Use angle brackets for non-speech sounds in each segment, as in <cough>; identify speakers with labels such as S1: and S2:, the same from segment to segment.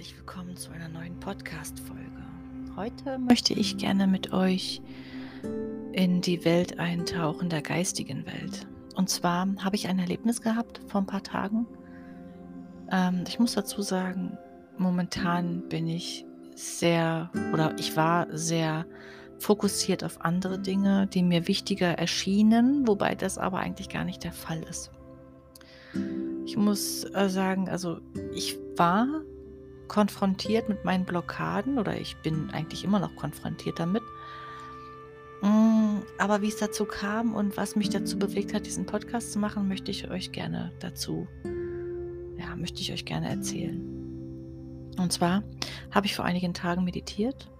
S1: herzlich willkommen zu einer neuen Podcast-Folge. Heute möchte ich gerne mit euch in die Welt eintauchen, der geistigen Welt. Und zwar habe ich ein Erlebnis gehabt vor ein paar Tagen. Ähm, ich muss dazu sagen, momentan bin ich sehr oder ich war sehr fokussiert auf andere Dinge, die mir wichtiger erschienen, wobei das aber eigentlich gar nicht der Fall ist. Ich muss äh, sagen, also ich war konfrontiert mit meinen Blockaden oder ich bin eigentlich immer noch konfrontiert damit. Mm, aber wie es dazu kam und was mich dazu bewegt hat, diesen Podcast zu machen, möchte ich euch gerne dazu, ja, möchte ich euch gerne erzählen. Und zwar habe ich vor einigen Tagen meditiert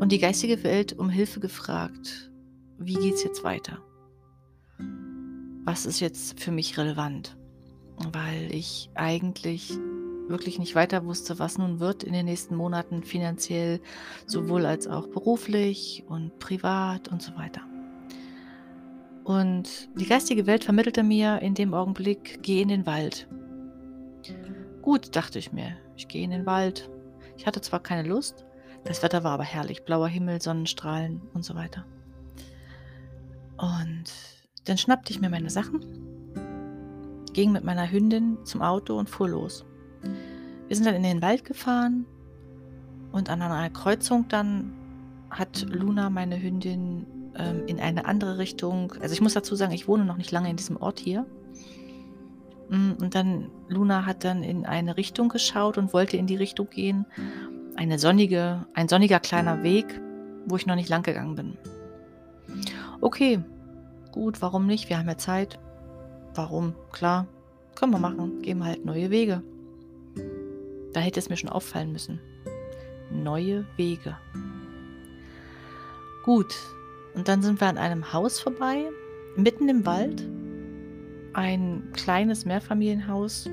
S1: und die geistige Welt um Hilfe gefragt, wie geht es jetzt weiter? Was ist jetzt für mich relevant? Weil ich eigentlich wirklich nicht weiter wusste, was nun wird in den nächsten Monaten finanziell, sowohl als auch beruflich und privat und so weiter. Und die geistige Welt vermittelte mir in dem Augenblick, geh in den Wald. Gut, dachte ich mir, ich gehe in den Wald. Ich hatte zwar keine Lust, das Wetter war aber herrlich, blauer Himmel, Sonnenstrahlen und so weiter. Und dann schnappte ich mir meine Sachen, ging mit meiner Hündin zum Auto und fuhr los. Wir sind dann in den Wald gefahren und an einer Kreuzung dann hat Luna, meine Hündin, ähm, in eine andere Richtung. Also ich muss dazu sagen, ich wohne noch nicht lange in diesem Ort hier. Mm, und dann Luna hat dann in eine Richtung geschaut und wollte in die Richtung gehen. Eine sonnige, ein sonniger kleiner Weg, wo ich noch nicht lang gegangen bin. Okay, gut, warum nicht? Wir haben ja Zeit. Warum? Klar, können wir machen. Gehen wir halt neue Wege. Da hätte es mir schon auffallen müssen. Neue Wege. Gut, und dann sind wir an einem Haus vorbei, mitten im Wald. Ein kleines Mehrfamilienhaus,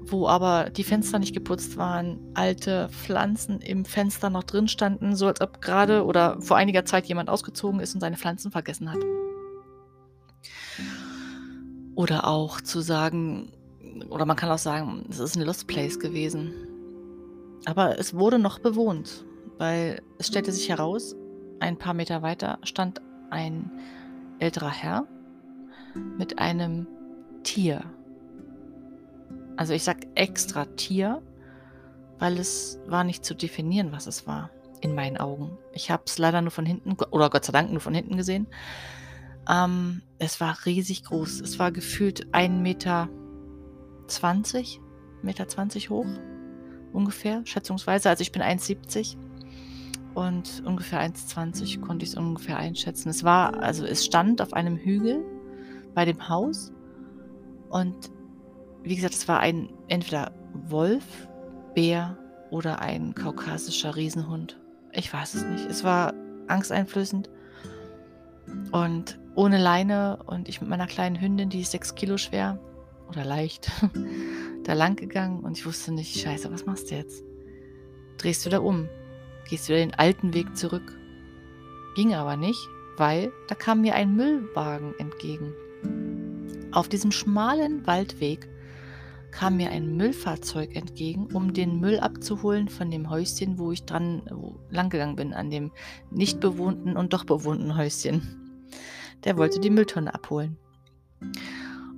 S1: wo aber die Fenster nicht geputzt waren, alte Pflanzen im Fenster noch drin standen, so als ob gerade oder vor einiger Zeit jemand ausgezogen ist und seine Pflanzen vergessen hat. Oder auch zu sagen, oder man kann auch sagen, es ist ein Lost Place gewesen. Aber es wurde noch bewohnt, weil es stellte sich heraus, ein paar Meter weiter stand ein älterer Herr mit einem Tier. Also ich sage extra Tier, weil es war nicht zu definieren, was es war, in meinen Augen. Ich habe es leider nur von hinten, oder Gott sei Dank nur von hinten gesehen. Ähm, es war riesig groß. Es war gefühlt 1,20 Meter 20, Meter 20 hoch, ungefähr, schätzungsweise. Also ich bin 1,70 und ungefähr 1,20 konnte ich es ungefähr einschätzen. Es war, also es stand auf einem Hügel bei dem Haus und wie gesagt, es war ein entweder Wolf, Bär oder ein kaukasischer Riesenhund. Ich weiß es nicht. Es war angsteinflößend und ohne Leine und ich mit meiner kleinen Hündin, die ist sechs Kilo schwer, oder leicht <laughs> da lang gegangen und ich wusste nicht, scheiße, was machst du jetzt? Drehst du da um? Gehst du wieder den alten Weg zurück? Ging aber nicht, weil da kam mir ein Müllwagen entgegen. Auf diesem schmalen Waldweg kam mir ein Müllfahrzeug entgegen, um den Müll abzuholen von dem Häuschen, wo ich dran wo, langgegangen bin, an dem nicht bewohnten und doch bewohnten Häuschen. Der wollte die Mülltonne abholen.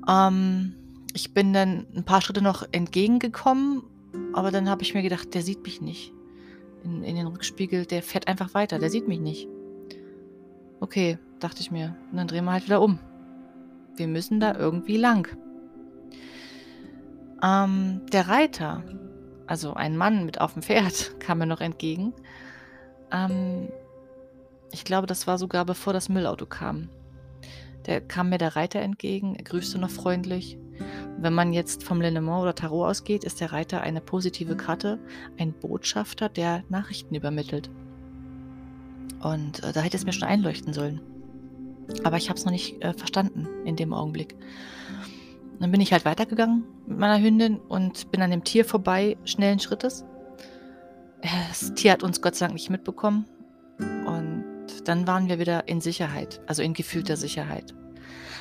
S1: Ähm, ich bin dann ein paar Schritte noch entgegengekommen, aber dann habe ich mir gedacht, der sieht mich nicht. In, in, den Rückspiegel, der fährt einfach weiter, der sieht mich nicht. Okay, dachte ich mir. Und dann drehen wir halt wieder um. Wir müssen da irgendwie lang. Ähm, der Reiter, also ein Mann mit auf dem Pferd, <laughs> kam mir noch entgegen. Ähm, ich glaube, das war sogar bevor das Müllauto kam. Der kam mir der Reiter entgegen, er grüßte noch freundlich. Wenn man jetzt vom Lenormand oder Tarot ausgeht, ist der Reiter eine positive Karte, ein Botschafter, der Nachrichten übermittelt. Und äh, da hätte es mir schon einleuchten sollen. Aber ich habe es noch nicht äh, verstanden in dem Augenblick. Dann bin ich halt weitergegangen mit meiner Hündin und bin an dem Tier vorbei, schnellen Schrittes. Das Tier hat uns Gott sei Dank nicht mitbekommen. Dann waren wir wieder in Sicherheit, also in gefühlter Sicherheit.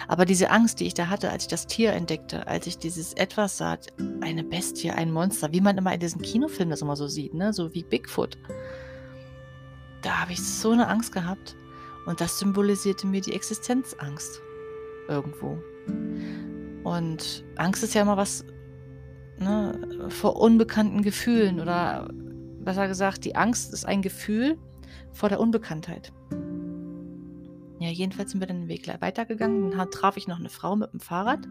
S1: Aber diese Angst, die ich da hatte, als ich das Tier entdeckte, als ich dieses Etwas sah, eine Bestie, ein Monster, wie man immer in diesen Kinofilmen das immer so sieht, ne? so wie Bigfoot, da habe ich so eine Angst gehabt. Und das symbolisierte mir die Existenzangst irgendwo. Und Angst ist ja immer was ne, vor unbekannten Gefühlen oder besser gesagt, die Angst ist ein Gefühl vor der Unbekanntheit. Ja, jedenfalls sind wir dann den Weg weitergegangen. Dann traf ich noch eine Frau mit dem Fahrrad.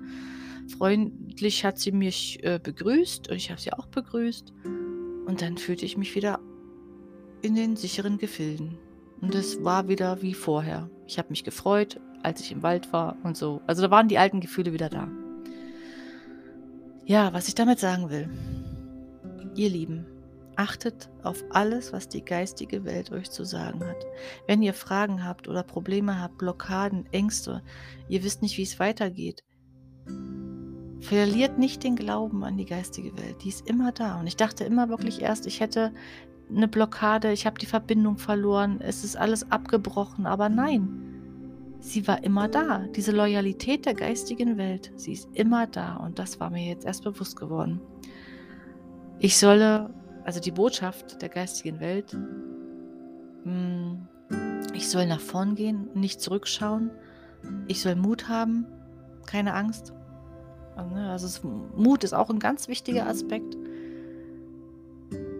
S1: Freundlich hat sie mich äh, begrüßt und ich habe sie auch begrüßt. Und dann fühlte ich mich wieder in den sicheren Gefilden. Und es war wieder wie vorher. Ich habe mich gefreut, als ich im Wald war und so. Also da waren die alten Gefühle wieder da. Ja, was ich damit sagen will. Ihr Lieben, achtet auf alles, was die geistige Welt euch zu sagen hat. Wenn ihr Fragen habt oder Probleme habt, Blockaden, Ängste, ihr wisst nicht, wie es weitergeht, verliert nicht den Glauben an die geistige Welt. Die ist immer da. Und ich dachte immer wirklich erst, ich hätte eine Blockade, ich habe die Verbindung verloren, es ist alles abgebrochen. Aber nein, sie war immer da. Diese Loyalität der geistigen Welt, sie ist immer da und das war mir jetzt erst bewusst geworden. Ich solle, also die Botschaft der geistigen Welt, hm, ich soll nach vorn gehen, nicht zurückschauen. Ich soll Mut haben, keine Angst. Also, ne, es, Mut ist auch ein ganz wichtiger Aspekt.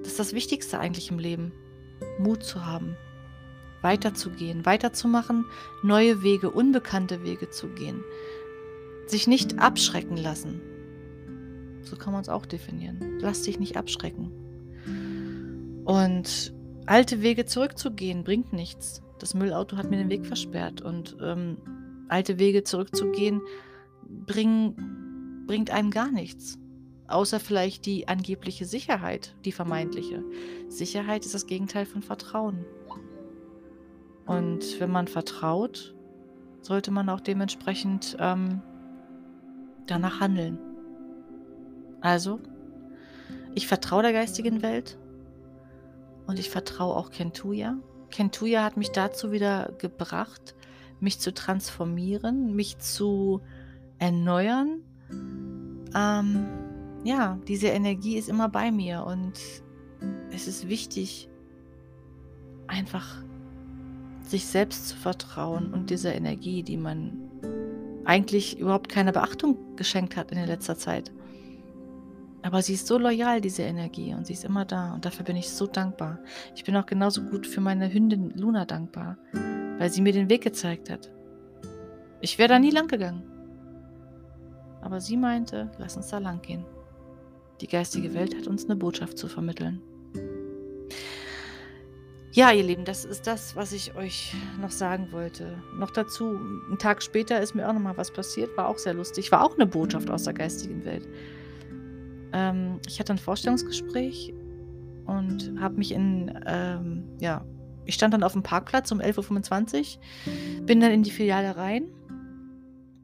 S1: Das ist das Wichtigste eigentlich im Leben, Mut zu haben weiterzugehen, weiterzumachen, neue Wege, unbekannte Wege zu gehen. Sich nicht abschrecken lassen. So kann man es auch definieren. Lass dich nicht abschrecken. Und alte Wege zurückzugehen bringt nichts. Das Müllauto hat mir den Weg versperrt und ähm, alte Wege zurückzugehen bring, bringt einem gar nichts. Außer vielleicht die angebliche Sicherheit, die vermeintliche. Sicherheit ist das Gegenteil von Vertrauen. Und wenn man vertraut, sollte man auch dementsprechend ähm, danach handeln. Also, ich vertraue der geistigen Welt und ich vertraue auch Kentuya. Kentuya hat mich dazu wieder gebracht, mich zu transformieren, mich zu erneuern. Ähm, ja, diese Energie ist immer bei mir und es ist wichtig, einfach sich selbst zu vertrauen und dieser Energie, die man eigentlich überhaupt keine Beachtung geschenkt hat in letzter Zeit. Aber sie ist so loyal, diese Energie, und sie ist immer da. Und dafür bin ich so dankbar. Ich bin auch genauso gut für meine Hündin Luna dankbar, weil sie mir den Weg gezeigt hat. Ich wäre da nie lang gegangen. Aber sie meinte, lass uns da lang gehen. Die geistige Welt hat uns eine Botschaft zu vermitteln. Ja, ihr Lieben, das ist das, was ich euch noch sagen wollte. Noch dazu, einen Tag später ist mir auch noch mal was passiert, war auch sehr lustig. War auch eine Botschaft aus der geistigen Welt. Ähm, ich hatte ein Vorstellungsgespräch und habe mich in, ähm, ja, ich stand dann auf dem Parkplatz um 11.25 Uhr, bin dann in die Filiale rein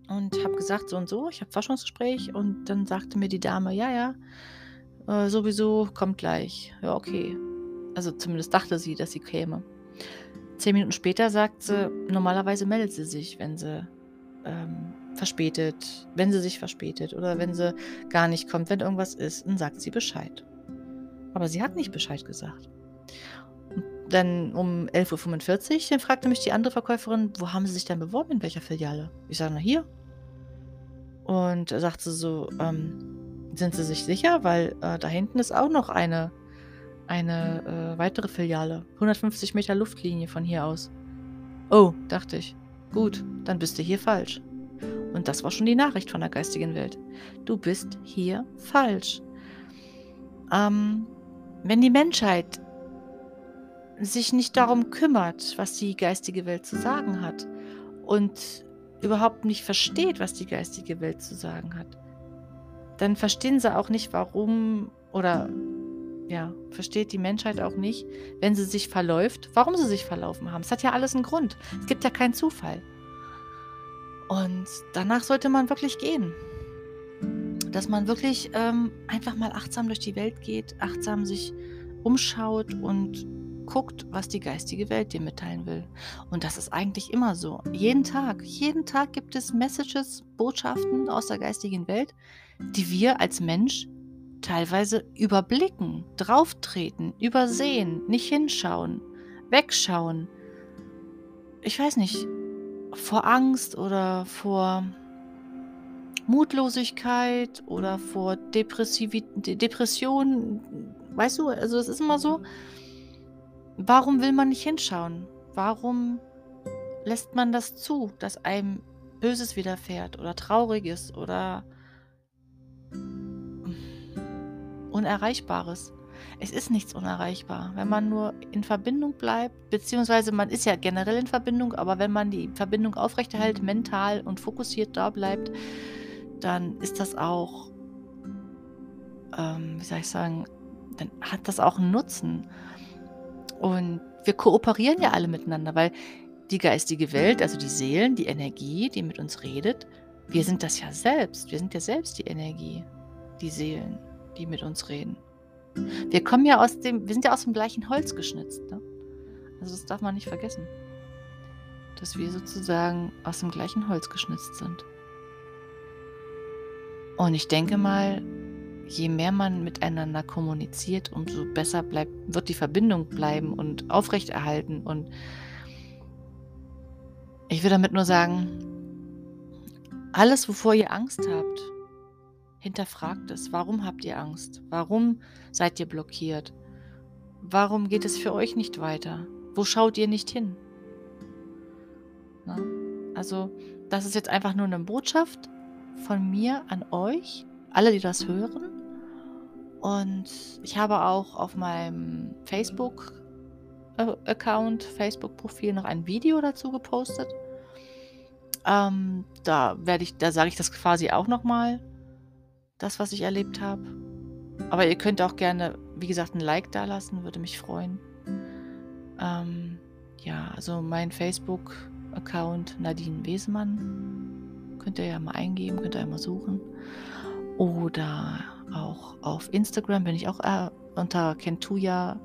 S1: und habe gesagt, so und so, ich habe Forschungsgespräch und dann sagte mir die Dame, ja, ja, äh, sowieso, kommt gleich. Ja, okay. Also zumindest dachte sie, dass sie käme. Zehn Minuten später sagt sie, normalerweise meldet sie sich, wenn sie ähm, verspätet, wenn sie sich verspätet oder wenn sie gar nicht kommt, wenn irgendwas ist, dann sagt sie Bescheid. Aber sie hat nicht Bescheid gesagt. Dann um 11.45 Uhr dann fragte mich die andere Verkäuferin, wo haben Sie sich denn beworben, in welcher Filiale? Ich sage, na hier. Und da sagt sie so, ähm, sind Sie sich sicher? Weil äh, da hinten ist auch noch eine eine äh, weitere Filiale. 150 Meter Luftlinie von hier aus. Oh, dachte ich. Gut, dann bist du hier falsch. Und das war schon die Nachricht von der geistigen Welt. Du bist hier falsch. Ähm, wenn die Menschheit sich nicht darum kümmert, was die geistige Welt zu sagen hat und überhaupt nicht versteht, was die geistige Welt zu sagen hat, dann verstehen sie auch nicht, warum oder ja, versteht die Menschheit auch nicht, wenn sie sich verläuft, warum sie sich verlaufen haben. Es hat ja alles einen Grund. Es gibt ja keinen Zufall. Und danach sollte man wirklich gehen. Dass man wirklich ähm, einfach mal achtsam durch die Welt geht, achtsam sich umschaut und geguckt, was die geistige Welt dir mitteilen will. Und das ist eigentlich immer so. Jeden Tag, jeden Tag gibt es Messages, Botschaften aus der geistigen Welt, die wir als Mensch teilweise überblicken, drauftreten, übersehen, nicht hinschauen, wegschauen. Ich weiß nicht, vor Angst oder vor Mutlosigkeit oder vor Depressivität, Depression. Weißt du, also es ist immer so, warum will man nicht hinschauen? Warum lässt man das zu, dass einem Böses widerfährt oder Trauriges oder Unerreichbares? Es ist nichts unerreichbar, wenn man nur in Verbindung bleibt, beziehungsweise man ist ja generell in Verbindung, aber wenn man die Verbindung aufrechterhält, mental und fokussiert da bleibt, dann ist das auch, ähm, wie soll ich sagen, dann hat das auch einen Nutzen. Und wir kooperieren ja alle miteinander, weil die geistige Welt, also die Seelen, die Energie, die mit uns redet, wir sind das ja selbst. Wir sind ja selbst die Energie, die Seelen, die mit uns reden. Wir kommen ja aus dem, wir sind ja aus dem gleichen Holz geschnitzt. Ne? Also das darf man nicht vergessen. Dass wir sozusagen aus dem gleichen Holz geschnitzt sind. Und ich denke mal, je mehr man miteinander kommuniziert, umso besser bleibt, wird die Verbindung bleiben und aufrechterhalten. Und ich will damit nur sagen, alles, wovor ihr Angst habt, hinterfragt es. Warum habt ihr Angst? Warum seid ihr blockiert? Warum geht es für euch nicht weiter? Wo schaut ihr nicht hin? Na? Also, das ist jetzt einfach nur eine Botschaft von mir an euch, alle, die das hören. Und ich habe auch auf meinem Facebook-Account, Facebook-Profil noch ein Video dazu gepostet. Ähm, da werde ich, da sage ich das quasi auch nochmal, das, was ich erlebt habe. Aber ihr könnt auch gerne, wie gesagt, ein Like da lassen, würde mich freuen. Ähm, ja, also mein Facebook-Account Nadine Wesemann. Könnt ihr ja mal eingeben, könnt ihr ja mal suchen. Oder auch auf Instagram bin ich auch äh, unter Kentuya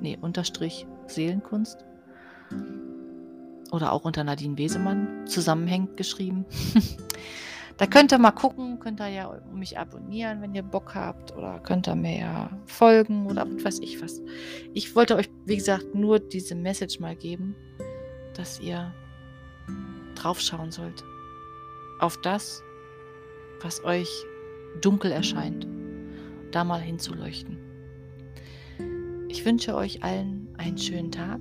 S1: nee, unterstrich Seelenkunst. Oder auch unter Nadine Wesemann zusammenhängend geschrieben. <laughs> da könnt ihr mal gucken, könnt ihr ja mich abonnieren, wenn ihr Bock habt. Oder könnt ihr mir ja folgen oder was weiß ich was. Ich wollte euch, wie gesagt, nur diese Message mal geben, dass ihr draufschauen sollt. Auf das, was euch dunkel erscheint, da mal hinzuleuchten. Ich wünsche euch allen einen schönen Tag.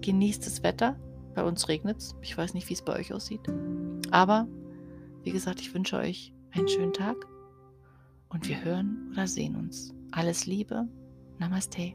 S1: Genießt das Wetter. Bei uns regnet es. Ich weiß nicht, wie es bei euch aussieht. Aber, wie gesagt, ich wünsche euch einen schönen Tag und wir hören oder sehen uns. Alles Liebe. Namaste.